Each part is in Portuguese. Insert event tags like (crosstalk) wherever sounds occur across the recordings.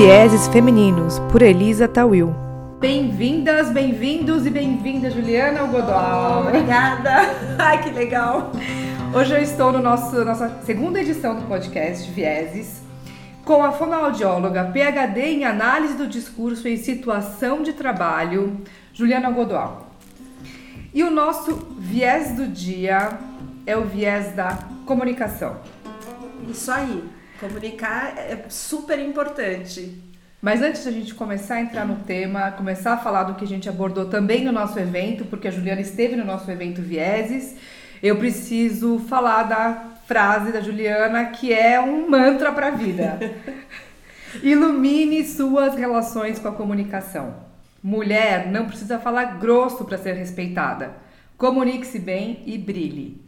Vieses Femininos, por Elisa Tawil. Bem-vindas, bem-vindos e bem-vinda, Juliana Algodol. Obrigada. (laughs) Ai, que legal. Hoje eu estou no nosso nossa segunda edição do podcast Vieses com a fonoaudióloga PhD em análise do discurso em situação de trabalho, Juliana Godoal. E o nosso viés do dia é o viés da comunicação. Isso aí. Comunicar é super importante. Mas antes de a gente começar a entrar no tema, começar a falar do que a gente abordou também no nosso evento, porque a Juliana esteve no nosso evento Vieses, eu preciso falar da frase da Juliana que é um mantra para a vida. (laughs) Ilumine suas relações com a comunicação. Mulher não precisa falar grosso para ser respeitada. Comunique-se bem e brilhe.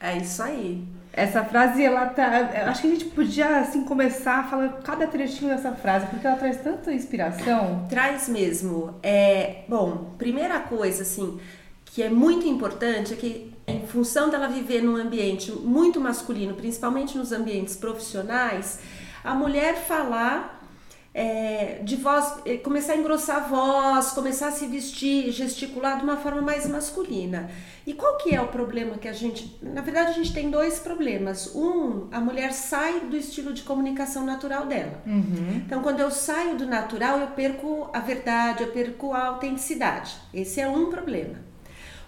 É isso aí. Essa frase, ela tá. Acho que a gente podia assim começar a falar cada trechinho dessa frase, porque ela traz tanta inspiração. Traz mesmo. É, bom, primeira coisa assim que é muito importante é que em função dela viver num ambiente muito masculino, principalmente nos ambientes profissionais, a mulher falar é, de voz, é, começar a engrossar a voz, começar a se vestir, gesticular de uma forma mais masculina. E qual que é o problema que a gente. Na verdade, a gente tem dois problemas. Um, a mulher sai do estilo de comunicação natural dela. Uhum. Então, quando eu saio do natural, eu perco a verdade, eu perco a autenticidade. Esse é um problema.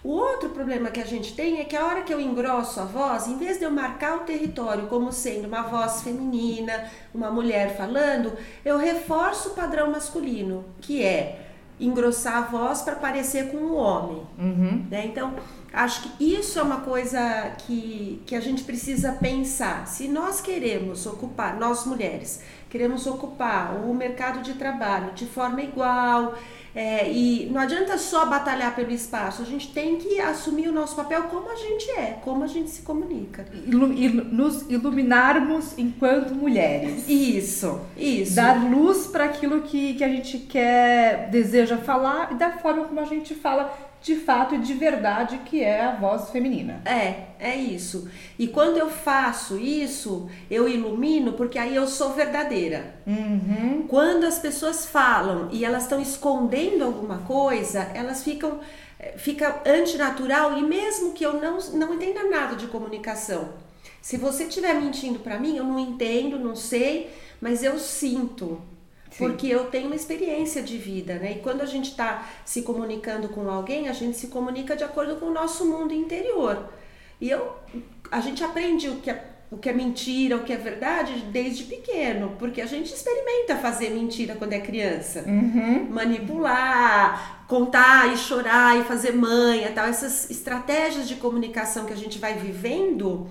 O outro problema que a gente tem é que a hora que eu engrosso a voz, em vez de eu marcar o território como sendo uma voz feminina, uma mulher falando, eu reforço o padrão masculino, que é engrossar a voz para parecer com um homem. Uhum. Né? Então, acho que isso é uma coisa que, que a gente precisa pensar. Se nós queremos ocupar, nós mulheres, queremos ocupar o mercado de trabalho de forma igual, é, e não adianta só batalhar pelo espaço, a gente tem que assumir o nosso papel como a gente é, como a gente se comunica. Ilu nos iluminarmos enquanto mulheres. Isso, isso. Dar luz para aquilo que, que a gente quer, deseja falar e da forma como a gente fala de fato e de verdade que é a voz feminina. É, é isso. E quando eu faço isso, eu ilumino porque aí eu sou verdadeira. Uhum. Quando as pessoas falam e elas estão escondendo alguma coisa, elas ficam eh, fica antinatural e mesmo que eu não, não entenda nada de comunicação. Se você estiver mentindo para mim, eu não entendo, não sei, mas eu sinto. Porque eu tenho uma experiência de vida, né? E quando a gente está se comunicando com alguém, a gente se comunica de acordo com o nosso mundo interior. E eu, a gente aprende o que é, o que é mentira, o que é verdade desde pequeno, porque a gente experimenta fazer mentira quando é criança. Uhum. Manipular, contar e chorar e fazer manha, tal. Essas estratégias de comunicação que a gente vai vivendo,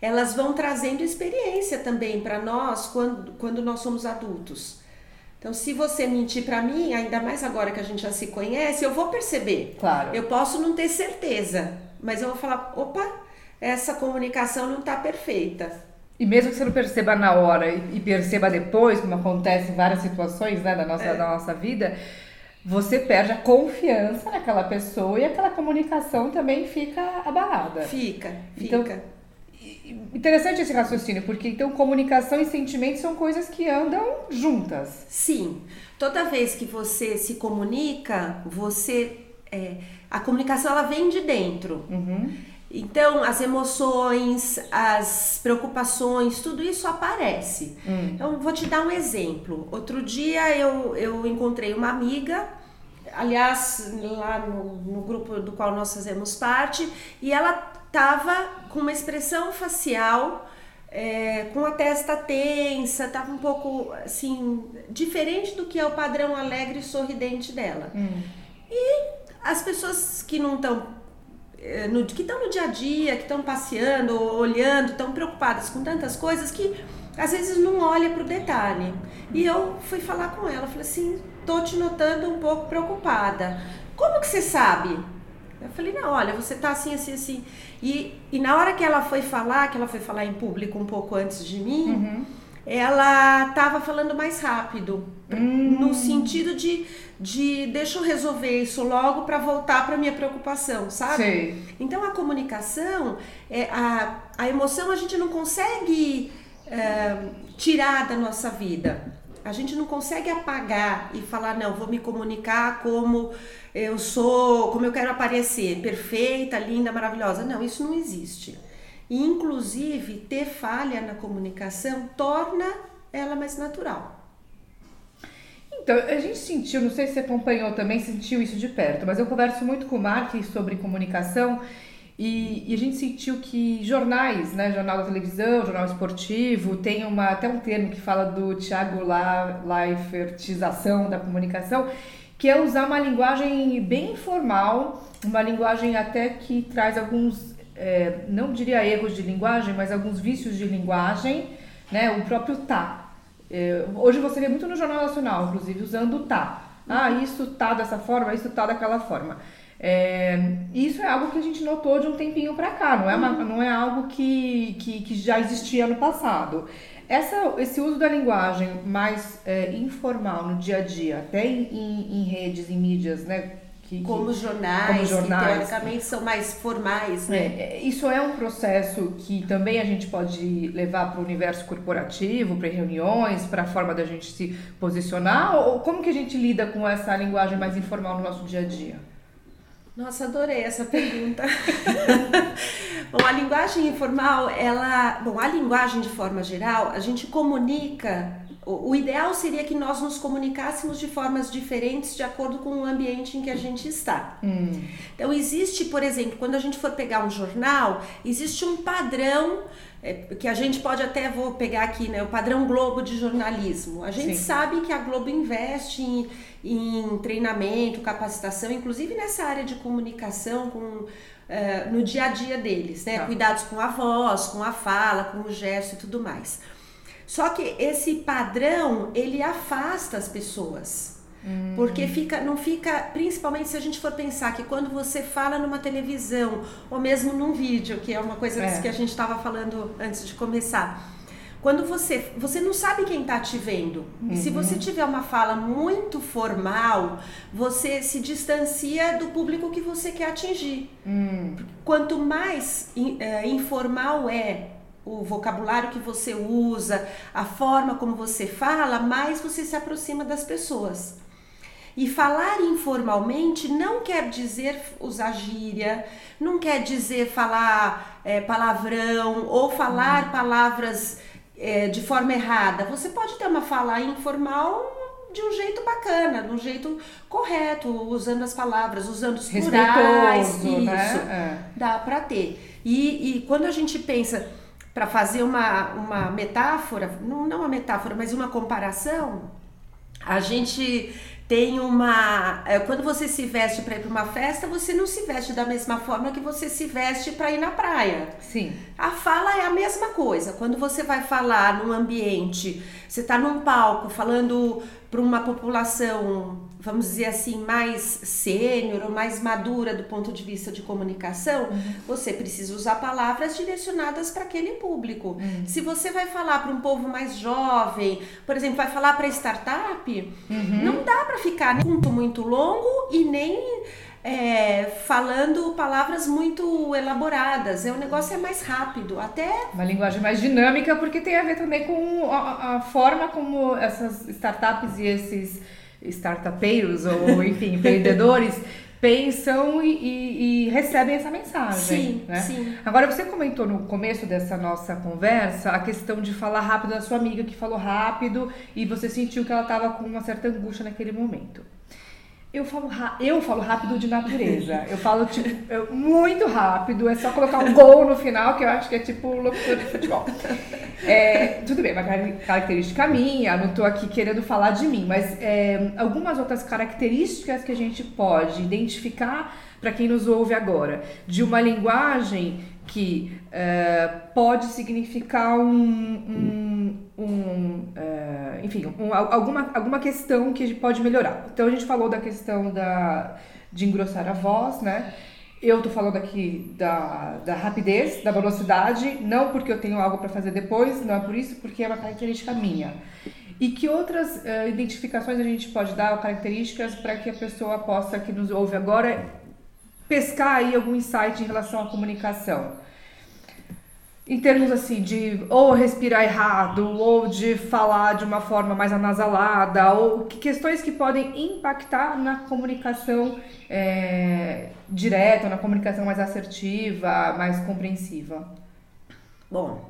elas vão trazendo experiência também para nós quando, quando nós somos adultos. Então, se você mentir para mim, ainda mais agora que a gente já se conhece, eu vou perceber. Claro. Eu posso não ter certeza, mas eu vou falar: opa, essa comunicação não está perfeita. E mesmo que você não perceba na hora e perceba depois, como acontece em várias situações né, da, nossa, é. da nossa vida, você perde a confiança naquela pessoa e aquela comunicação também fica abalada. Fica, fica. Então, Interessante esse raciocínio, porque então comunicação e sentimentos são coisas que andam juntas. Sim. Toda vez que você se comunica, você. É, a comunicação ela vem de dentro. Uhum. Então, as emoções, as preocupações, tudo isso aparece. Hum. Então, vou te dar um exemplo. Outro dia eu, eu encontrei uma amiga, aliás, lá no, no grupo do qual nós fazemos parte, e ela tava com uma expressão facial é, com a testa tensa, tava um pouco assim, diferente do que é o padrão alegre e sorridente dela. Hum. E as pessoas que não estão. É, no, que estão no dia a dia, que estão passeando, olhando, estão preocupadas com tantas coisas que às vezes não olha para o detalhe. E eu fui falar com ela, falei assim, tô te notando um pouco preocupada. Como que você sabe? Eu falei, não, olha, você tá assim, assim, assim. E, e na hora que ela foi falar, que ela foi falar em público um pouco antes de mim, uhum. ela tava falando mais rápido. Uhum. No sentido de, de deixa eu resolver isso logo para voltar para minha preocupação, sabe? Sim. Então a comunicação, é, a, a emoção a gente não consegue é, tirar da nossa vida. A gente não consegue apagar e falar, não, vou me comunicar como eu sou, como eu quero aparecer, perfeita, linda, maravilhosa. Não, isso não existe. E, inclusive, ter falha na comunicação torna ela mais natural. Então, a gente sentiu, não sei se você acompanhou também, sentiu isso de perto, mas eu converso muito com o Mark sobre comunicação e, e, a gente sentiu que jornais, né, jornal da televisão, jornal esportivo, tem uma, até um termo que fala do Tiago Leifertização da comunicação, que é usar uma linguagem bem informal, uma linguagem até que traz alguns, é, não diria erros de linguagem, mas alguns vícios de linguagem, né, o próprio tá. É, hoje você vê muito no Jornal Nacional, inclusive, usando o tá. Ah, isso tá dessa forma, isso tá daquela forma. É, isso é algo que a gente notou de um tempinho para cá, não é, uma, uhum. não é algo que, que, que, já existia no passado. Essa, esse uso da linguagem mais é, informal no dia a dia, até em, em, em redes, em mídias, né? Que, como, jornais, como jornais, que teoricamente são mais formais, né? É, é, isso é um processo que também a gente pode levar para o universo corporativo, para reuniões, para a forma da gente se posicionar? Ou como que a gente lida com essa linguagem mais informal no nosso dia a dia? Nossa, adorei essa pergunta. (laughs) bom, a linguagem informal, ela, bom, a linguagem de forma geral, a gente comunica. O, o ideal seria que nós nos comunicássemos de formas diferentes de acordo com o ambiente em que a gente está. Hum. Então existe, por exemplo, quando a gente for pegar um jornal, existe um padrão é, que a gente pode até vou pegar aqui, né, o padrão Globo de jornalismo. A gente Sim. sabe que a Globo investe em, em, treinamento, capacitação, inclusive nessa área de comunicação, com, uh, no dia a dia deles, né? Tá. Cuidados com a voz, com a fala, com o gesto e tudo mais. Só que esse padrão ele afasta as pessoas. Hum. Porque fica, não fica, principalmente se a gente for pensar que quando você fala numa televisão ou mesmo num vídeo, que é uma coisa é. que a gente estava falando antes de começar. Quando você, você não sabe quem está te vendo. Uhum. E se você tiver uma fala muito formal, você se distancia do público que você quer atingir. Uhum. Quanto mais é, informal é o vocabulário que você usa, a forma como você fala, mais você se aproxima das pessoas. E falar informalmente não quer dizer usar gíria, não quer dizer falar é, palavrão ou falar uhum. palavras é, de forma errada. Você pode ter uma fala informal de um jeito bacana, de um jeito correto, usando as palavras, usando os plurais. Né? Isso, né? é. dá para ter. E, e quando a gente pensa para fazer uma, uma metáfora, não, não uma metáfora, mas uma comparação, a gente tem uma. É, quando você se veste para ir para uma festa, você não se veste da mesma forma que você se veste para ir na praia. Sim. A fala é a mesma coisa. Quando você vai falar num ambiente, você está num palco falando para uma população, vamos dizer assim, mais sênior ou mais madura do ponto de vista de comunicação, uhum. você precisa usar palavras direcionadas para aquele público. Uhum. Se você vai falar para um povo mais jovem, por exemplo, vai falar para startup, uhum. não dá para ficar muito muito longo e nem é, falando palavras muito elaboradas. É, o negócio é mais rápido, até. Uma linguagem mais dinâmica, porque tem a ver também com a, a forma como essas startups e esses startupeiros, ou (laughs) enfim, empreendedores. pensam e, e, e, recebem essa mensagem. Sim, né? sim. Agora, você comentou no começo dessa nossa conversa a questão de falar rápido da sua amiga que falou rápido e você sentiu que ela estava com uma certa angústia naquele momento. Eu falo, eu falo rápido de natureza. Eu falo tipo, eu, muito rápido. É só colocar um gol no final, que eu acho que é tipo locutor de futebol. É, tudo bem, uma característica minha. Não estou aqui querendo falar de mim, mas é, algumas outras características que a gente pode identificar para quem nos ouve agora, de uma linguagem que uh, pode significar um, um, um uh, enfim, um, alguma, alguma questão que pode melhorar. Então a gente falou da questão da, de engrossar a voz, né? Eu tô falando aqui da, da rapidez, da velocidade, não porque eu tenho algo para fazer depois, não é por isso, porque é uma característica minha. E que outras uh, identificações a gente pode dar, características, para que a pessoa possa, que nos ouve agora, pescar aí algum insight em relação à comunicação. Em termos assim de ou respirar errado, ou de falar de uma forma mais anasalada, ou que questões que podem impactar na comunicação é, direta, na comunicação mais assertiva, mais compreensiva? Bom,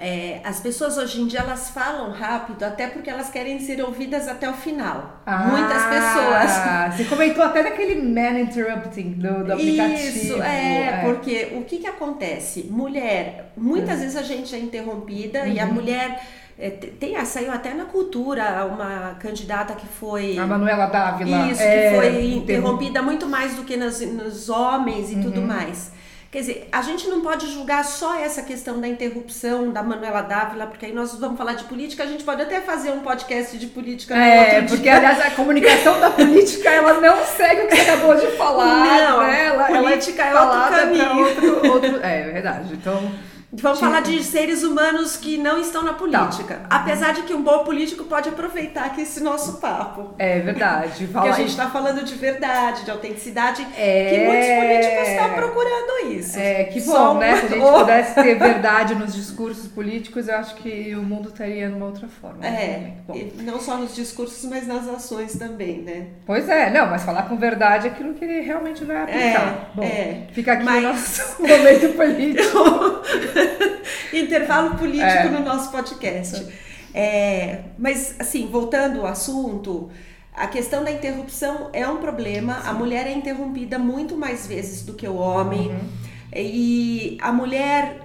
é, as pessoas hoje em dia elas falam rápido até porque elas querem ser ouvidas até o final. Ah, Muitas pessoas. Você comentou até daquele man interrupting do, do aplicativo. Isso, é, é, porque o que que acontece? Mulher, muitas vezes a gente é interrompida e a Uhum. mulher é, tem, ah, saiu até na cultura uma candidata que foi A Manuela Dávila. isso, é, que foi interrom- interrompida muito mais do que nas, nos homens e Uhum. tudo mais. Quer dizer, a gente não pode julgar só essa questão da interrupção da Manuela Dávila, porque aí nós vamos falar de política, a gente pode até fazer um podcast de política É, outro porque dia. aliás a comunicação da política ela não segue o que você acabou de falar, Não, né? Ela, política ela é outro falada pra caminho. outro, outro, é verdade. Então Vamos falar de seres humanos que não estão na política. Apesar de que um bom político pode aproveitar aqui esse nosso papo. é verdade. Porque Falar a gente está falando de verdade, de autenticidade, É. que muitos políticos estão procurando isso. É, que bom, Só né? uma- Se a gente pudesse ter verdade nos discursos políticos, eu acho que o mundo estaria numa outra forma. É, Bom. e não só nos discursos, mas nas ações também, né? Pois é, não, mas falar com verdade é aquilo que ele realmente vai aplicar. É, Bom, é. fica aqui Mas- o nosso (laughs) momento político. (laughs) (laughs) Intervalo político É. no nosso podcast. É, mas, assim, voltando ao assunto, a questão da interrupção é um problema. A mulher é interrompida muito mais vezes do que o homem. E a mulher,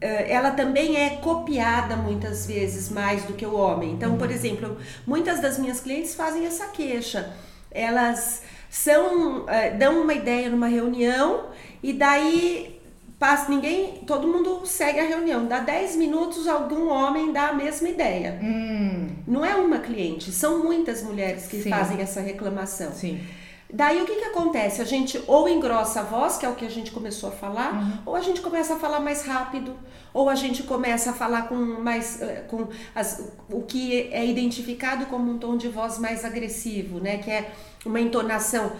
eh, ela também é copiada muitas vezes mais do que o homem. Então, por exemplo, muitas das minhas clientes fazem essa queixa. Elas são, eh, dão uma ideia numa reunião e daí passa ninguém, todo mundo segue a reunião. Dá 10 minutos, algum homem dá a mesma ideia. hum, Não é uma cliente, são muitas mulheres que Sim. fazem essa reclamação. sim. Daí o que, que acontece? A gente ou engrossa a voz, que é o que a gente começou a falar, Uhum. ou a gente começa a falar mais rápido, ou a gente começa a falar com mais eh, com as, o que é identificado como um tom de voz mais agressivo, né? Que é uma entonação.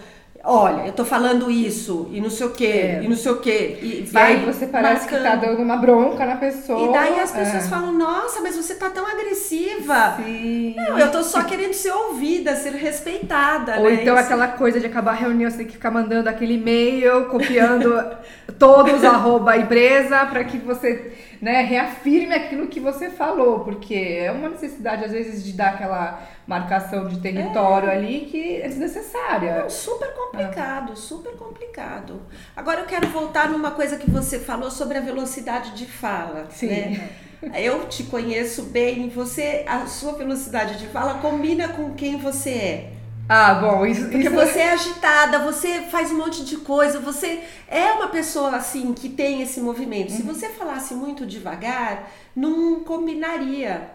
Olha, eu tô falando isso, e não sei o quê, É. e não sei o quê. E, E vai aí você parece que tá marcando. dando uma bronca na pessoa. E daí as pessoas é. falam, nossa, mas você tá tão agressiva. Sim. Não, eu tô só querendo ser ouvida, ser respeitada, Ou né? então Isso- aquela coisa de acabar a reunião, você tem que ficar mandando aquele e-mail, copiando (laughs) todos arroba empresa para que você né, reafirme aquilo que você falou, porque é uma necessidade às vezes de dar aquela marcação de território ali que é desnecessária. Não, super complicado, super complicado. Agora eu quero voltar numa coisa que você falou sobre a velocidade de fala. Sim. Né? Eu te conheço bem, você, a sua velocidade de fala combina com quem você é. Ah, bom, isso, Porque isso você é agitada, você faz um monte de coisa, você é uma pessoa assim que tem esse movimento. Se você falasse muito devagar, não combinaria.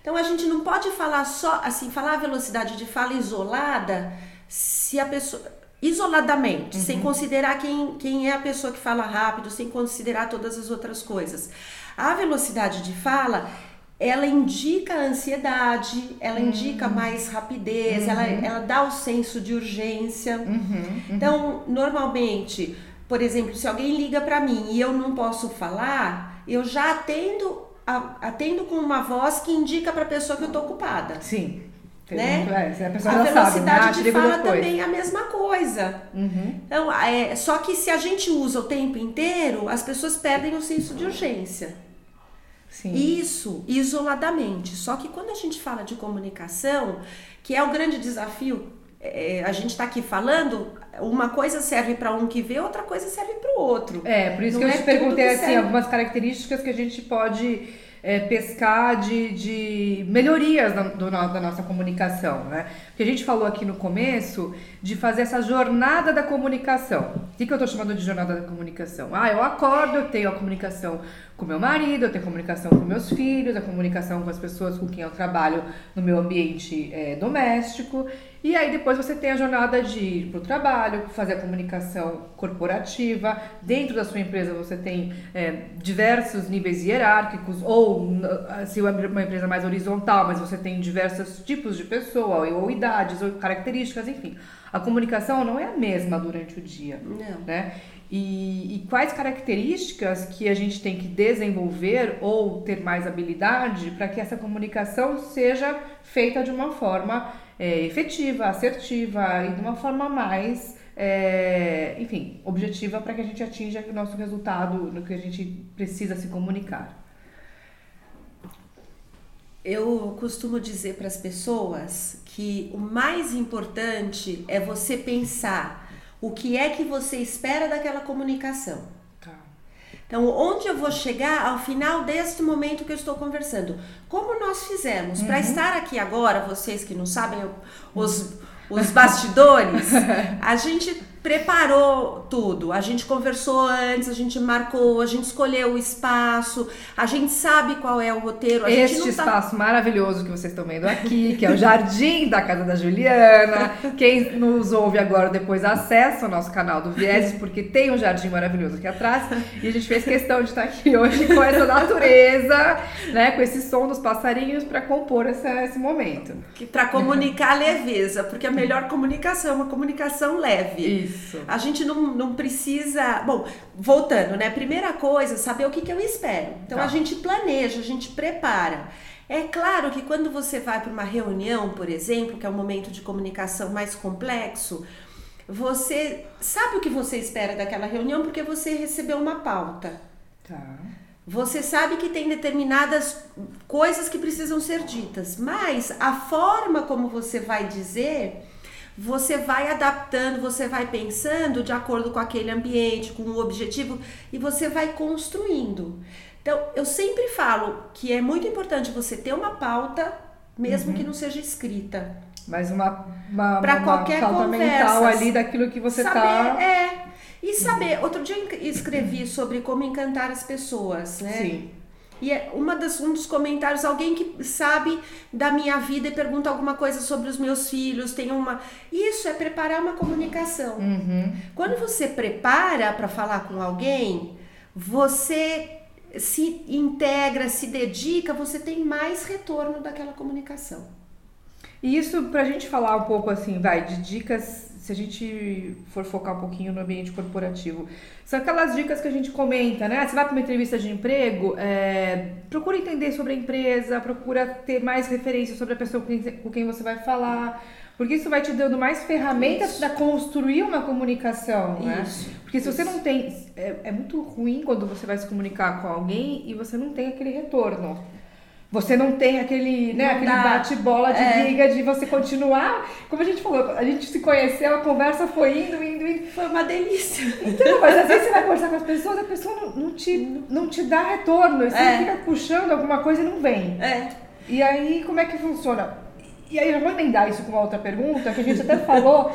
Então a gente não pode falar só assim, falar a velocidade de fala isolada, se a pessoa isoladamente, sem considerar quem, quem é a pessoa que fala rápido, sem considerar todas as outras coisas. A velocidade de fala ela indica a ansiedade, ela indica mais rapidez, ela, ela dá o senso de urgência. Então, normalmente, por exemplo, se alguém liga para mim e eu não posso falar, eu já atendo, atendo com uma voz que indica para a pessoa que eu tô ocupada. Sim. Né? É, a pessoa A sabe, né? Ah, velocidade te de ligo fala também é a mesma coisa. Uhum. Então, é, só que se a gente usa o tempo inteiro, as pessoas perdem o senso de urgência. Sim. Isso, isoladamente. Só que quando a gente fala de comunicação, que é o grande desafio, é, a gente está aqui falando, uma coisa serve para um que vê, outra coisa serve para o outro. É, por isso Não que eu é te perguntei assim, serve. algumas características que a gente pode é, pescar de, de melhorias na, do da nossa comunicação, né? Porque a gente falou aqui no começo de fazer essa jornada da comunicação. O que, que eu tô chamando de jornada da comunicação? Ah, eu acordo, eu tenho a comunicação com meu marido, eu tenho comunicação com meus filhos, a comunicação com as pessoas com quem eu trabalho no meu ambiente é, doméstico. E aí depois você tem a jornada de ir para o trabalho, fazer a comunicação corporativa. Dentro da sua empresa você tem é, diversos níveis hierárquicos, ou se é uma empresa mais horizontal, mas você tem diversos tipos de pessoa, ou idades, ou características, enfim. A comunicação não é a mesma durante o dia Não. né? E, e, quais características que a gente tem que desenvolver ou ter mais habilidade para que essa comunicação seja feita de uma forma é, efetiva, assertiva e de uma forma mais, é, enfim, objetiva para que a gente atinja o nosso resultado no que a gente precisa se comunicar. Eu costumo dizer para as pessoas que o mais importante é você pensar o que é que você espera daquela comunicação. Tá. Então, onde eu vou chegar ao final deste momento que eu estou conversando? Como nós fizemos? Uhum. Para estar aqui agora, vocês que não sabem, os, os bastidores, (laughs) a gente preparou tudo. A gente conversou antes, a gente marcou, a gente escolheu o espaço, a gente sabe qual é o roteiro. Este tá... espaço maravilhoso que vocês estão vendo aqui, que é o jardim da casa da Juliana. Quem nos ouve agora depois acessa o nosso canal do Vieses, porque tem um jardim maravilhoso aqui atrás. E a gente fez questão de estar aqui hoje com essa natureza, né, com esse som dos passarinhos para compor essa, esse momento. Para comunicar a leveza, porque a melhor comunicação é uma comunicação leve. Isso. Isso. A gente não, não precisa. Bom, voltando, né? Primeira coisa, saber o que, que eu espero. Então tá. a gente planeja, a gente prepara. É claro que quando você vai para uma reunião, por exemplo, que é um momento de comunicação mais complexo, você sabe o que você espera daquela reunião porque você recebeu uma pauta. Tá. Você sabe que tem determinadas coisas que precisam ser ditas, mas a forma como você vai dizer você vai adaptando, você vai pensando de acordo com aquele ambiente, com o objetivo e você vai construindo. Então, eu sempre falo que é muito importante você ter uma pauta, mesmo uhum. que não seja escrita. Mas uma, uma, pra uma qualquer pauta conversa, mental ali daquilo que você está. É. E saber, outro dia eu escrevi sobre como encantar as pessoas, né? Sim. E é uma das, um dos comentários, alguém que sabe da minha vida e pergunta alguma coisa sobre os meus filhos, tem uma. Isso é preparar uma comunicação. Uhum. Quando você prepara para falar com alguém, você se integra, se dedica, você tem mais retorno daquela comunicação. E isso, para a gente falar um pouco assim, vai, de dicas se a gente for focar um pouquinho no ambiente corporativo, são aquelas dicas que a gente comenta, né? Você vai para uma entrevista de emprego, é, procura entender sobre a empresa, procura ter mais referências sobre a pessoa com quem você vai falar, porque isso vai te dando mais ferramentas para construir uma comunicação, né? Isso. Porque se isso. você não tem. É, é muito ruim quando você vai se comunicar com alguém e você não tem aquele retorno. Você não tem aquele, né, aquele bate-bola de é. briga de você continuar. Como a gente falou, a gente se conheceu, a conversa foi indo, indo, indo. Foi uma delícia. Então, mas às vezes você vai conversar com as pessoas, a pessoa não, não te, não te dá retorno. Você é. fica puxando alguma coisa e não vem. É. E aí, como é que funciona? E aí eu vou emendar isso com uma outra pergunta, que a gente até falou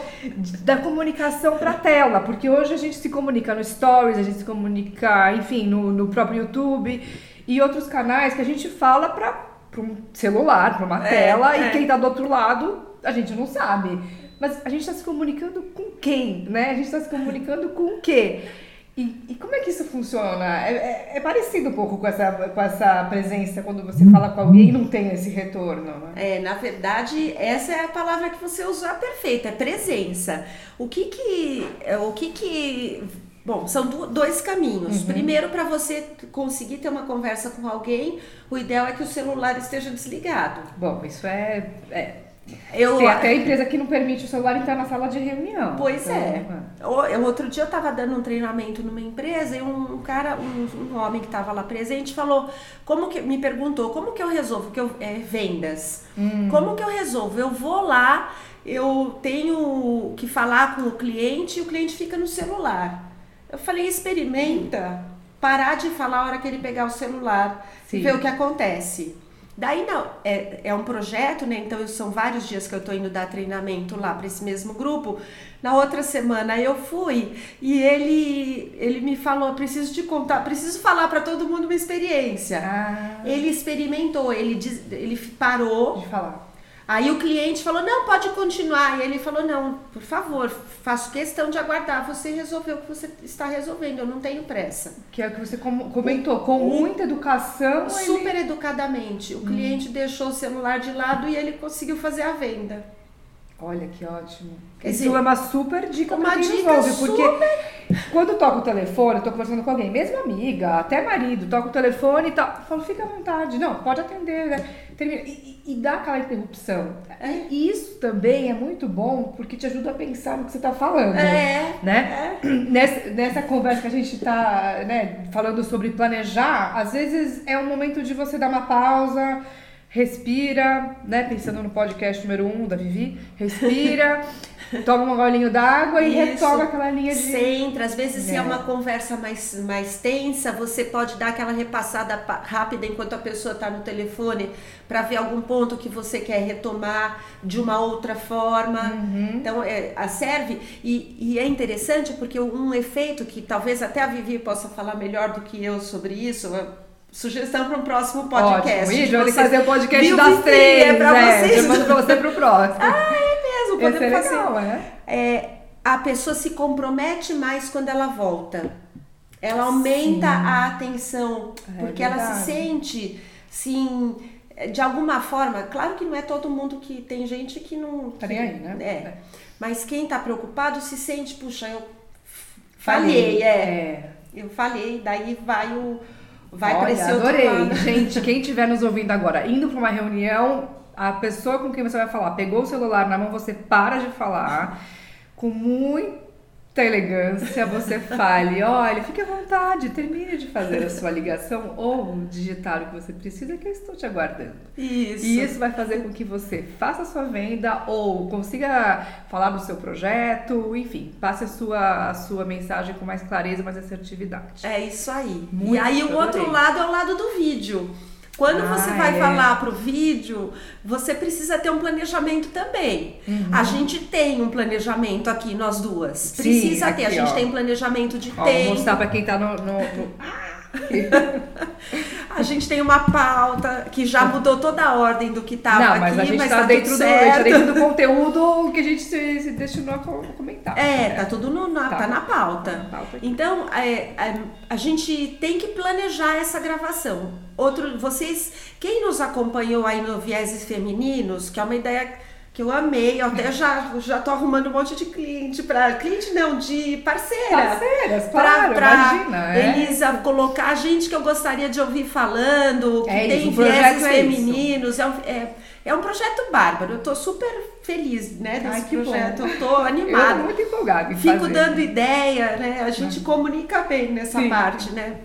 da comunicação para tela, porque hoje a gente se comunica no Stories, a gente se comunica, enfim, no, no próprio YouTube e outros canais que a gente fala para um celular, para uma é, tela, é. e quem está do outro lado a gente não sabe. Mas a gente está se comunicando com quem, né? A gente está se comunicando com o quê? E, e, como é que isso funciona? É, é, é, parecido um pouco com essa, com essa presença quando você fala com alguém e não tem esse retorno. Né? É, na verdade, essa é a palavra que você usou a perfeita, é presença. O que que, o que que Bom, são dois caminhos. Uhum. Primeiro, para você conseguir ter uma conversa com alguém, o ideal é que o celular esteja desligado. Bom, isso é. é eu, Tem até a empresa que não permite o celular entrar na sala de reunião. Pois então, é. é. Eu, outro dia eu estava dando um treinamento numa empresa e um cara, um, um homem que estava lá presente, falou, como que me perguntou, como que eu resolvo que eu é, vendas? Hum. Como que eu resolvo? Eu vou lá, eu tenho que falar com o cliente e o cliente fica no celular. Eu falei, experimenta parar de falar a hora que ele pegar o celular Sim. e ver o que acontece. Daí não, é, é um projeto, né? Então são vários dias que eu tô indo dar treinamento lá para esse mesmo grupo. Na outra semana eu fui e ele ele me falou, preciso te contar, preciso falar para todo mundo uma experiência. Ah. Ele experimentou, ele ele parou de falar Aí o cliente falou: não, pode continuar. E ele falou: não, por favor, faço questão de aguardar. Você resolveu o que você está resolvendo, eu não tenho pressa. Que é o que você comentou, com muita educação. Super ele... educadamente. O hum. cliente deixou o celular de lado e ele conseguiu fazer a venda. Olha que ótimo. Quer Isso dizer, é uma super dica uma pra quem dica ouve, porque quando toca o telefone, eu tô conversando com alguém, mesmo amiga, até marido, toca o telefone e tal, eu falo, fica à vontade, não, pode atender, né? Termina, e, e- dá aquela interrupção. E isso também é muito bom, porque te ajuda a pensar no que você tá falando. É, Né? (clears throat) Nessa, nessa conversa que a gente tá né, falando sobre planejar, às vezes é um momento de você dar uma pausa, respira, né? Pensando no podcast número um da Vivi, respira, (laughs) toma um golinho d'água e Isso. retoma aquela linha de. Centra, às vezes se é É. uma conversa mais, mais tensa, você pode dar aquela repassada pa- rápida enquanto a pessoa está no telefone para ver algum ponto que você quer retomar de uma outra forma. Então, é, a serve. E, e é interessante porque um efeito que talvez até a Vivi possa falar melhor do que eu sobre isso. é Sugestão para um próximo podcast. Ótimo. Vou vocês- fazer o podcast Viu, das Vivi? três. É pra é, vocês. Eu mando pra você pro próximo. mesmo, Esse podemos é fazer. legal, é? é, a pessoa se compromete mais quando ela volta. Ela aumenta a atenção, É porque ela se sente, sim, de alguma forma. Claro que não é todo mundo que tem gente que não. Tá nem aí, né? É. Mas quem tá preocupado se sente, puxa, eu falhei, é. Eu falhei, daí vai o. Vai para Olha, esse outro adorei. Gente, quem estiver nos ouvindo agora, indo para uma reunião, a pessoa com quem você vai falar pegou o celular na mão, você para de falar com muita elegância, você fale, olha, fique à vontade, termine de fazer a sua ligação ou digitar o que você precisa, que eu estou te aguardando. Isso. E isso vai fazer com que você faça a sua venda ou consiga falar do seu projeto, enfim, passe a sua, a sua mensagem com mais clareza, mais assertividade. É isso aí. Muito, e aí o adorei. outro lado é o lado do vídeo. Quando Ah, você vai é. falar pro vídeo, você precisa ter um planejamento também. Uhum. A gente tem um planejamento aqui, nós duas. Sim, Precisa ter. A aqui, gente ó. tem planejamento de Ó, vou tempo. mostrar pra quem tá no. no- no- (laughs) A gente tem uma pauta que já mudou toda a ordem do que estava aqui, mas a gente mas tá, tá dentro tá dentro do conteúdo que a gente se, se destinou a co- comentar. É, tá tudo no, na, Tá. tá. na pauta. Na pauta. Então, é, é, a gente tem que planejar essa gravação. Outro, vocês, quem nos acompanhou aí no Vieses Femininos, que é uma ideia que eu amei, eu até já, já tô arrumando um monte de cliente para cliente não, de parceira. Parceiras, claro, imagina. é. Elisa colocar gente que eu gostaria de ouvir falando, que É tem isso, o projeto vieses é isso. femininos. É um, é, é um projeto bárbaro. Eu tô super feliz, né, desse Ai, que bom. projeto. Eu tô Eu tô animada. muito empolgada em Fico fazer. dando ideia, né? A gente comunica bem nessa Sim. parte, né?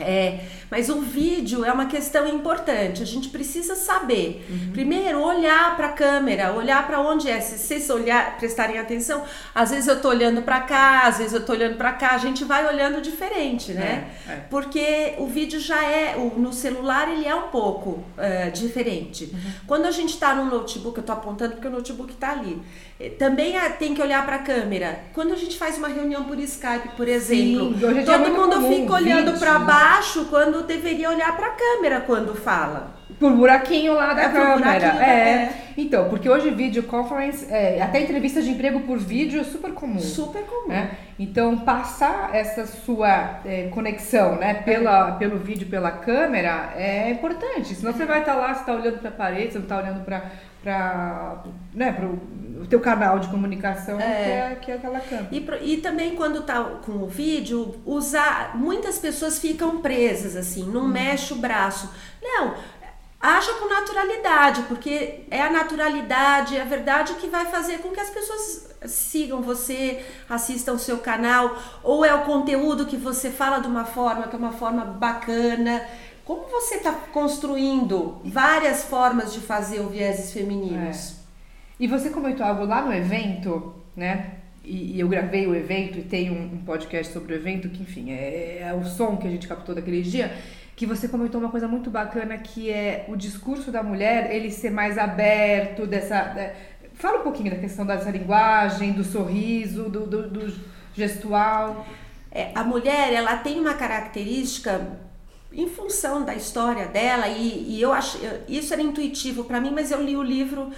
É, mas o vídeo é uma questão importante. A gente precisa saber. Uhum. Primeiro, olhar para a câmera, olhar para onde é. Se vocês olhar, prestarem atenção, às vezes eu tô olhando para cá, às vezes eu tô olhando para cá. A gente vai olhando diferente, né? É, é. Porque o vídeo já é, no celular ele é um pouco é, diferente. Uhum. Quando a gente está no notebook, eu tô apontando porque o notebook tá ali. eh, Também ah, tem que olhar para a câmera. Quando a gente faz uma reunião por Skype, por exemplo, dia é todo muito mundo comum, fica olhando para baixo quando deveria olhar para a câmera quando fala. Por buraquinho lá da É, câmera. é. é. Então, porque hoje video conference, é, até entrevista de emprego por vídeo é super comum. Super comum. né? Então, passar essa sua é, conexão, né, pela, pelo vídeo, pela câmera, é importante. Senão você vai estar lá, você está olhando para a parede, você não está olhando para para né, o teu canal de comunicação, que, é, que é aquela câmera. E, e também quando tá com o vídeo, usar. Muitas pessoas ficam presas assim, não mexe o braço. Não, aja com naturalidade, porque é a naturalidade, é a verdade que vai fazer com que as pessoas sigam você, assistam o seu canal, ou é o conteúdo que você fala de uma forma que é uma forma bacana. Como você está construindo várias formas de fazer o vieses femininos? E você comentou algo lá no evento, né? E, e eu gravei o evento e tem um, um podcast sobre o evento, que enfim, é, é o som que a gente captou daquele dia, que você comentou uma coisa muito bacana que é o discurso da mulher, ele ser mais aberto, dessa. da- fala um pouquinho da questão dessa linguagem, do sorriso, do, do, do gestual. É, a mulher ela tem uma característica em função da história dela e, e eu acho isso era intuitivo para mim, mas eu li o livro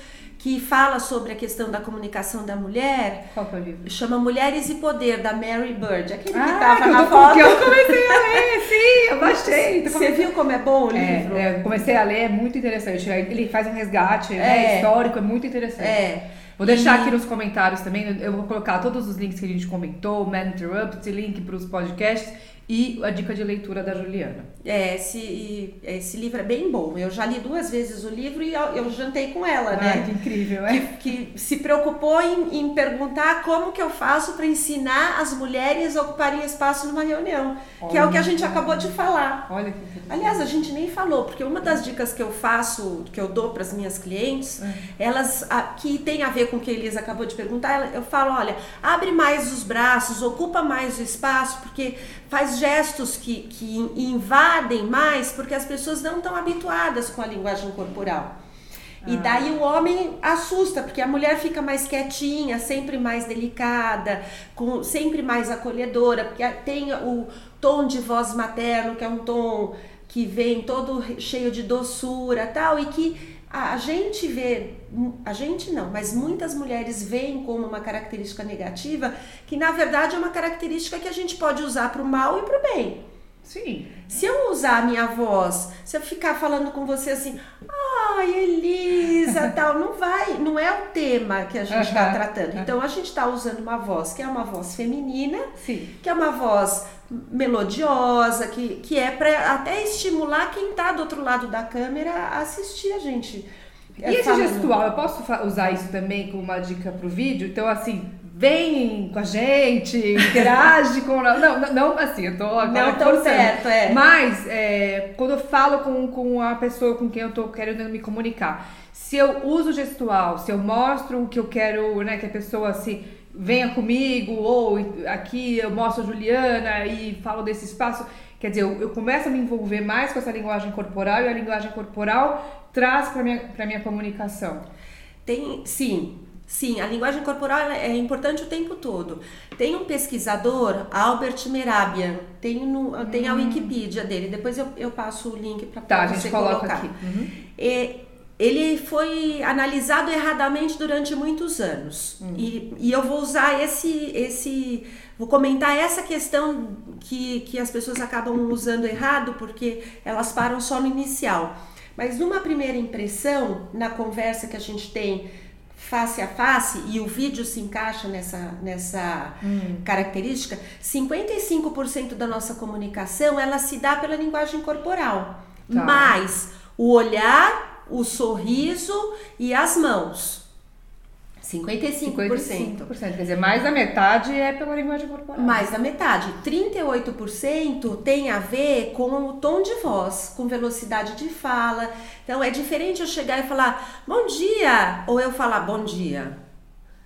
que fala sobre a questão da comunicação da mulher. Qual que é o livro? Chama Mulheres e Poder, da Mary Bird. Aquele ah, que tava na foto. (laughs) Que eu comecei a ler, sim, eu baixei. Você viu como é bom o livro? É, é, comecei a ler, é muito interessante. Ele faz um resgate né, histórico, é muito interessante. É. Vou deixar aqui nos comentários também, eu vou colocar todos os links que a gente comentou, Man Interrupt, link para os podcasts e a dica de leitura da Juliana. É, esse, esse livro é bem bom. Eu já li duas vezes o livro e eu, eu jantei com ela, né? Que incrível, é? Que, que se preocupou em, em, perguntar como que eu faço para ensinar as mulheres a ocuparem espaço numa reunião, Olha. que é o que a gente acabou de falar. Olha que Aliás, a gente nem falou, porque uma das dicas que eu faço, que eu dou para as minhas clientes, é. elas a, que tem a ver com o que a Elisa acabou de perguntar, eu falo, olha, abre mais os braços, ocupa mais o espaço, porque faz gestos que, que invadem mais, porque as pessoas não estão habituadas com a linguagem corporal. E ah. daí o homem assusta, porque a mulher fica mais quietinha, sempre mais delicada, com, sempre mais acolhedora, porque tem o tom de voz materno, que é um tom que vem todo cheio de doçura tal, e que a gente vê, a gente não, mas muitas mulheres veem como uma característica negativa, que na verdade é uma característica que a gente pode usar para o mal e para o bem. Sim. Se eu usar a minha voz, se eu ficar falando com você assim, ai, Elisa, (laughs) tal, não vai, não é o tema que a gente está uhum. tratando. Então a gente está usando uma voz que é uma voz feminina, Sim. que é uma voz melodiosa, que, que é para até estimular quem está do outro lado da câmera a assistir a gente. E esse falando. gestual, eu posso usar isso também como uma dica para o vídeo? Então, assim, vem com a gente, interage com. Não, não, não assim, eu tô agora. Não tão certo, é. Mas, é, quando eu falo com, com a pessoa com quem eu tô querendo me comunicar, se eu uso gestual, se eu mostro o que eu quero, né, que a pessoa assim venha comigo, ou aqui eu mostro a Juliana e falo desse espaço. Quer dizer, eu, eu começo a me envolver mais com essa linguagem corporal e a linguagem corporal traz para minha, para minha comunicação. Tem, sim, sim, a linguagem corporal é importante o tempo todo. Tem um pesquisador, Albert Merabian, tem, no, tem a hum. Wikipedia dele, depois eu, eu passo o link para tá, você colocar. Aqui. Uhum. E, ele foi analisado erradamente durante muitos anos. Hum. E, e eu vou usar esse, esse. Vou comentar essa questão que, que as pessoas acabam usando errado porque elas param só no inicial. Mas numa primeira impressão, na conversa que a gente tem face a face, e o vídeo se encaixa nessa, nessa hum. característica, 55% da nossa comunicação ela se dá pela linguagem corporal. Tá. Mas o olhar o sorriso e as mãos. 55%. 55%. Quer dizer, mais da metade é pela linguagem corporal. Mais da metade. 38% tem a ver com o tom de voz, com velocidade de fala. Então é diferente eu chegar e falar bom dia ou eu falar bom dia.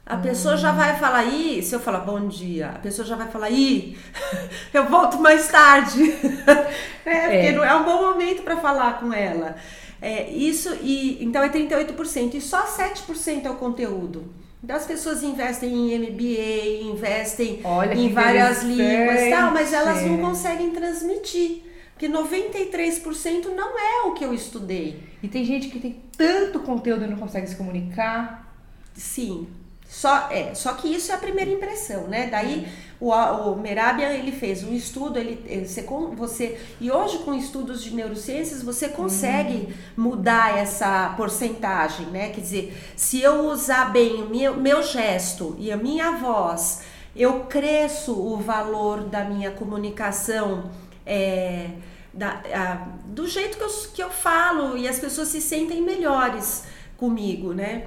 A hum. pessoa já vai falar aí, se eu falar bom dia, a pessoa já vai falar aí, (laughs) eu volto mais tarde. (laughs) é, porque é. não é um bom momento para falar com ela. É, isso e então é 38% e só 7% é o conteúdo. Então as pessoas investem em MBA, investem Olha, em várias línguas, tal, mas elas não conseguem transmitir. Porque 93% não é o que eu estudei. E tem gente que tem tanto conteúdo e não consegue se comunicar. Sim. Só, é, só que isso é a primeira impressão, né? Daí o, o Merabian ele fez um estudo, ele, você, você e hoje com estudos de neurociências você consegue uhum. mudar essa porcentagem, né? Quer dizer, se eu usar bem o meu, meu gesto e a minha voz, eu cresço o valor da minha comunicação. É, da, a, do jeito que eu, que eu falo e as pessoas se sentem melhores comigo, né?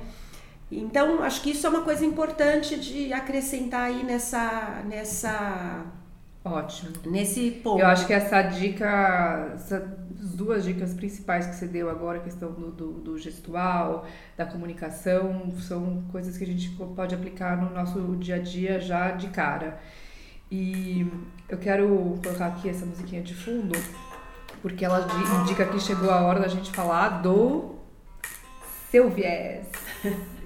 Então, acho que isso é uma coisa importante de acrescentar aí nessa. nessa Ótimo. Nesse ponto. Eu acho que essa dica, essas duas dicas principais que você deu agora, a questão do, do, do, gestual, da comunicação, são coisas que a gente pode aplicar no nosso dia a dia já de cara. E eu quero colocar aqui essa musiquinha de fundo, porque ela indica que chegou a hora da gente falar do seu viés.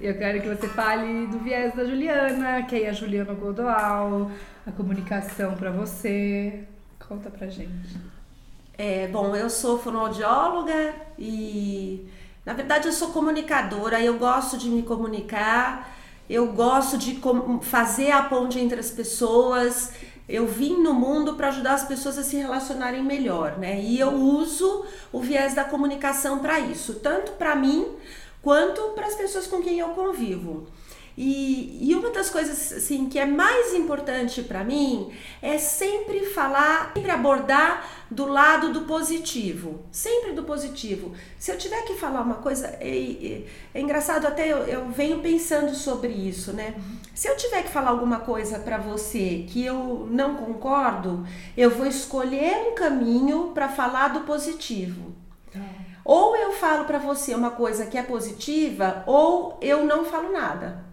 Eu quero que você fale do viés da Juliana, que é a Juliana Godoal, a comunicação para você. Conta pra gente. É, bom, eu sou fonoaudióloga e, na verdade, eu sou comunicadora. Eu gosto de me comunicar, eu gosto de fazer a ponte entre as pessoas. Eu vim no mundo para ajudar as pessoas a se relacionarem melhor, né? E eu uso o viés da comunicação para isso, tanto para mim quanto para as pessoas com quem eu convivo. E, e uma das coisas assim que é mais importante para mim é sempre falar, sempre abordar do lado do positivo, sempre do positivo. Se eu tiver que falar uma coisa, é, é, é engraçado até eu, eu, venho pensando sobre isso, né? Se eu tiver que falar alguma coisa para você que eu não concordo, eu vou escolher um caminho para falar do positivo. Ou eu falo para você uma coisa que é positiva, ou eu não falo nada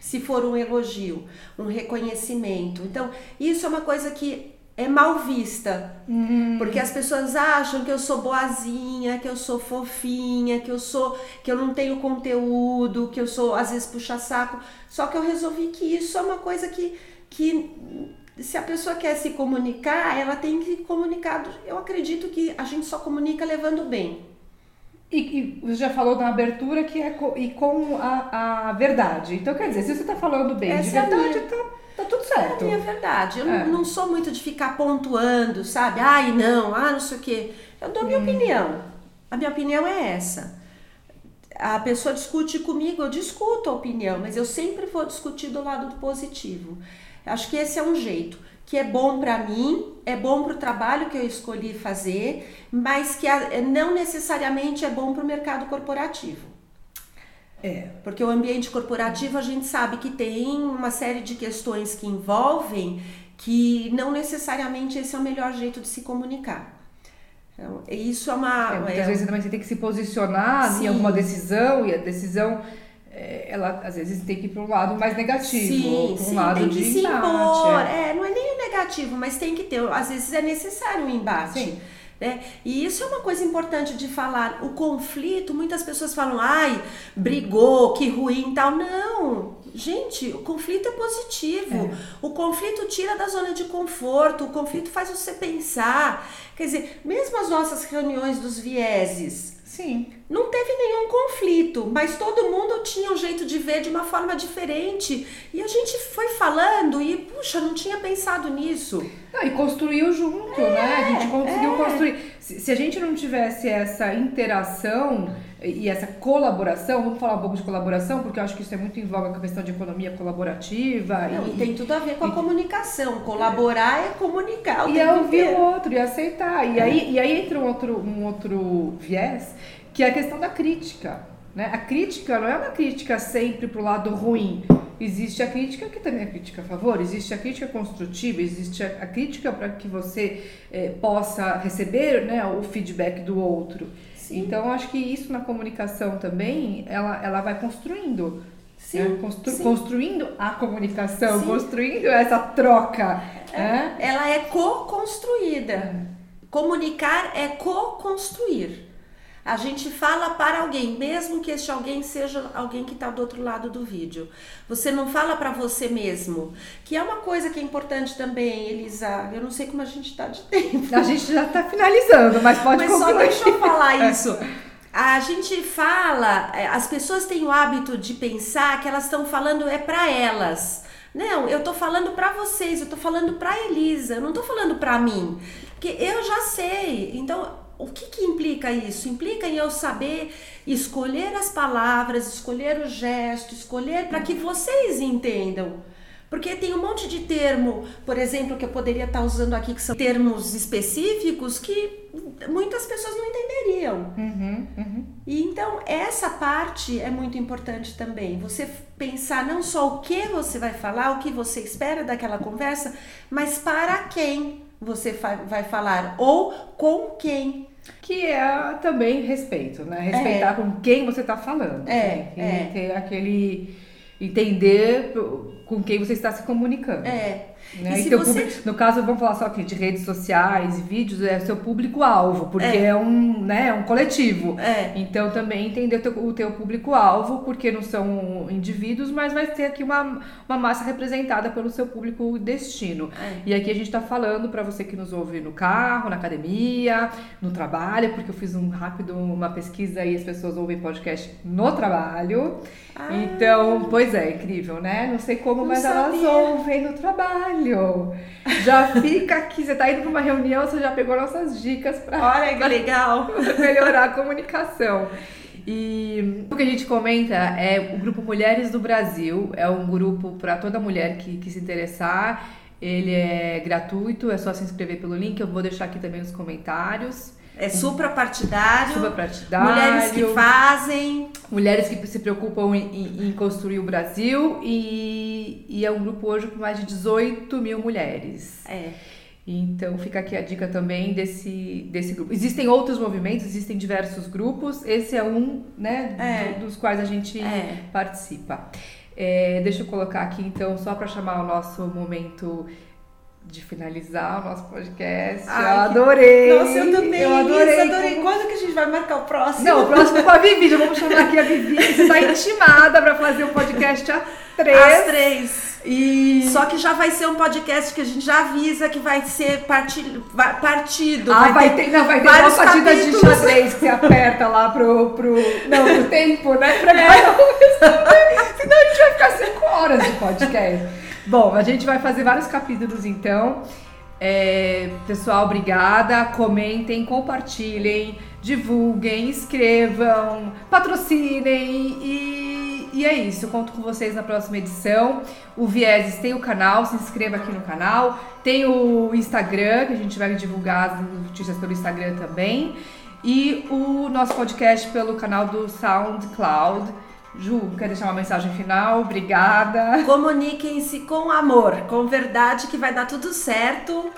se for um elogio, um reconhecimento. Então, isso é uma coisa que é mal vista, uhum. porque as pessoas acham que eu sou boazinha, que eu sou fofinha, que eu sou que eu não tenho conteúdo, que eu sou às vezes puxa saco. Só que eu resolvi que isso é uma coisa que que se a pessoa quer se comunicar, ela tem que comunicar. Eu acredito que a gente só comunica levando bem. E, e, você já falou na abertura que é co, e com a, a verdade. Então, quer dizer, se você está falando bem Essa de verdade, é minha, tá, tá tudo certo. É a minha verdade. Eu é. não, não, sou muito de ficar pontuando, sabe? Ai, não, ah, não sei o quê. Eu dou minha hum. opinião. A minha opinião é essa. A pessoa discute comigo, eu discuto a opinião, mas eu sempre vou discutir do lado do positivo. Acho que esse é um jeito que é bom para mim, é bom para o trabalho que eu escolhi fazer, mas que não necessariamente é bom para o mercado corporativo. É. Porque o ambiente corporativo a gente sabe que tem uma série de questões que envolvem que não necessariamente esse é o melhor jeito de se comunicar. Então, isso é uma. É, muitas é, vezes também você tem que se posicionar sim. em alguma decisão e a decisão ela às vezes tem que ir para um lado mais negativo, para um lado tem que de se impor. É. é. não é nem o negativo, mas tem que ter, às vezes é necessário um embate. Sim. Né? E isso é uma coisa importante de falar. O conflito, muitas pessoas falam, ai, brigou, que ruim tal. Não, gente, o conflito é positivo. É. O conflito tira da zona de conforto, o conflito faz você pensar. Quer dizer, mesmo as nossas reuniões dos vieses, Sim. Não teve nenhum conflito, mas todo mundo tinha um jeito de ver de uma forma diferente. E a gente foi falando e, puxa, não tinha pensado nisso. Não, e construiu junto, é, né? A gente conseguiu é. construir. Se, se, a gente não tivesse essa interação e essa colaboração, vamos falar um pouco de colaboração, porque eu acho que isso é muito em voga com a questão de economia colaborativa. Não, e, e, tem tudo a ver com a comunicação. Colaborar é, comunicar. E é ouvir o outro e aceitar. E, é. aí, e aí entra um outro, um outro viés, que é a questão da crítica. Né? A crítica não é uma crítica sempre pro lado ruim. Existe a crítica que também é crítica a favor, existe a crítica construtiva, existe a, crítica para que você é, possa receber né, o feedback do outro. Sim. Então, acho que isso na comunicação também, ela, ela vai construindo. Sim, né? Constru, sim. Construindo a comunicação, sim. construindo essa troca. É, né? Ela é co-construída. Comunicar é co-construir. A gente fala para alguém, mesmo que este alguém seja alguém que está do outro lado do vídeo. Você não fala para você mesmo, que é uma coisa que é importante também, Elisa. Eu não sei como a gente está de tempo. A gente já está finalizando, mas pode mas concluir. só deixa eu falar (laughs) isso. A gente fala, é, as pessoas têm o hábito de pensar que elas estão falando é para elas. Não, eu tô falando para vocês, eu tô falando para Elisa, eu não tô falando para mim, porque eu já sei. Então, o que, que implica isso? Implica em eu saber escolher as palavras, escolher o gesto, escolher para que vocês entendam. Porque tem um monte de termo, por exemplo, que eu poderia estar usando aqui, que são termos específicos que muitas pessoas não entenderiam. Uhum, uhum. E então, essa parte é muito importante também. Você pensar não só o que você vai falar, o que você espera daquela conversa, mas para quem você vai falar ou com quem. Que é também respeito, né? Respeitar é. com quem você está falando. É, né? é. Ter aquele. entender com quem você está se comunicando. É. Né? E você... público, no caso, vamos falar só aqui de redes sociais e vídeos, é seu público-alvo, porque é. é, um, né, um coletivo. É. Então também entender o teu, o teu público-alvo, porque não são indivíduos, mas vai ter aqui uma, uma massa representada pelo seu público destino. É. E aqui a gente está falando para você que nos ouve no carro, na academia, no trabalho, porque eu fiz um rápido uma pesquisa e as pessoas ouvem podcast no trabalho. Ah. Então, pois é, incrível, né? Não sei como, não mas sabia. elas ouvem no trabalho. Já fica aqui, você tá indo para uma reunião, você já pegou nossas dicas para Olha que legal, (laughs) melhorar a comunicação. E o que a gente comenta é o grupo Mulheres do Brasil, é um grupo para toda mulher que, que se interessar. Ele é gratuito, é só se inscrever pelo link, eu vou deixar aqui também nos comentários. É suprapartidário. Suprapartidário. Mulheres que fazem. Mulheres que se preocupam em, em construir o Brasil. E, e, é um grupo hoje com mais de 18 mil mulheres. É. Então fica aqui a dica também desse, desse grupo. Existem outros movimentos, existem diversos grupos. Esse é um, né, é. dos quais a gente é. participa. É, deixa eu colocar aqui então, só para chamar o nosso momento de finalizar o nosso podcast. Ai, eu adorei. Nossa, eu também. Eu adorei. adorei. Como... Quando que a gente vai marcar o próximo? Não, o próximo com a Vivi. Já vamos chamar aqui a Vivi. Você está intimada para fazer o um podcast a três. Às três. E... Só que já vai ser um podcast que a gente já avisa que vai ser parti... partido. Ah, vai, vai ter, não, vai ter uma partida capítulos. de xadrez que você aperta lá pro, pro, não, pro tempo, né? Pra é. Senão a gente vai ficar cinco horas de podcast. Bom, a gente vai fazer vários capítulos então. É, pessoal, obrigada. Comentem, compartilhem, divulguem, escrevam, patrocinem e, e é isso. Eu conto com vocês na próxima edição. O Vieses tem o canal, se inscreva aqui no canal. Tem o Instagram, que a gente vai divulgar as notícias pelo Instagram também. E o nosso podcast pelo canal do SoundCloud. Ju, quer deixar uma mensagem final? Obrigada. Comuniquem-se com amor, com verdade, que vai dar tudo certo.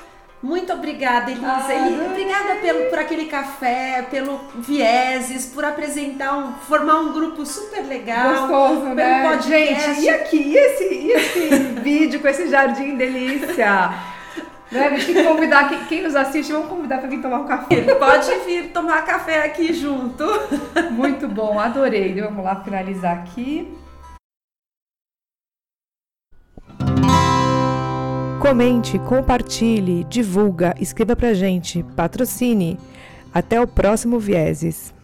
Muito obrigada, Elisa. Ah, obrigada pelo, por aquele café, pelo Vieses, por apresentar, um, formar um grupo super legal. Gostoso, né? Gente, e aqui? E esse, e esse (laughs) vídeo com esse jardim delícia? Né? A gente tem que convidar quem, quem nos assiste, vamos convidar para vir tomar um café. (laughs) Pode vir tomar café aqui junto. (laughs) Muito bom, adorei. Vamos lá finalizar aqui. Comente, compartilhe, divulga, escreva pra gente, patrocine. Até o próximo Vieses.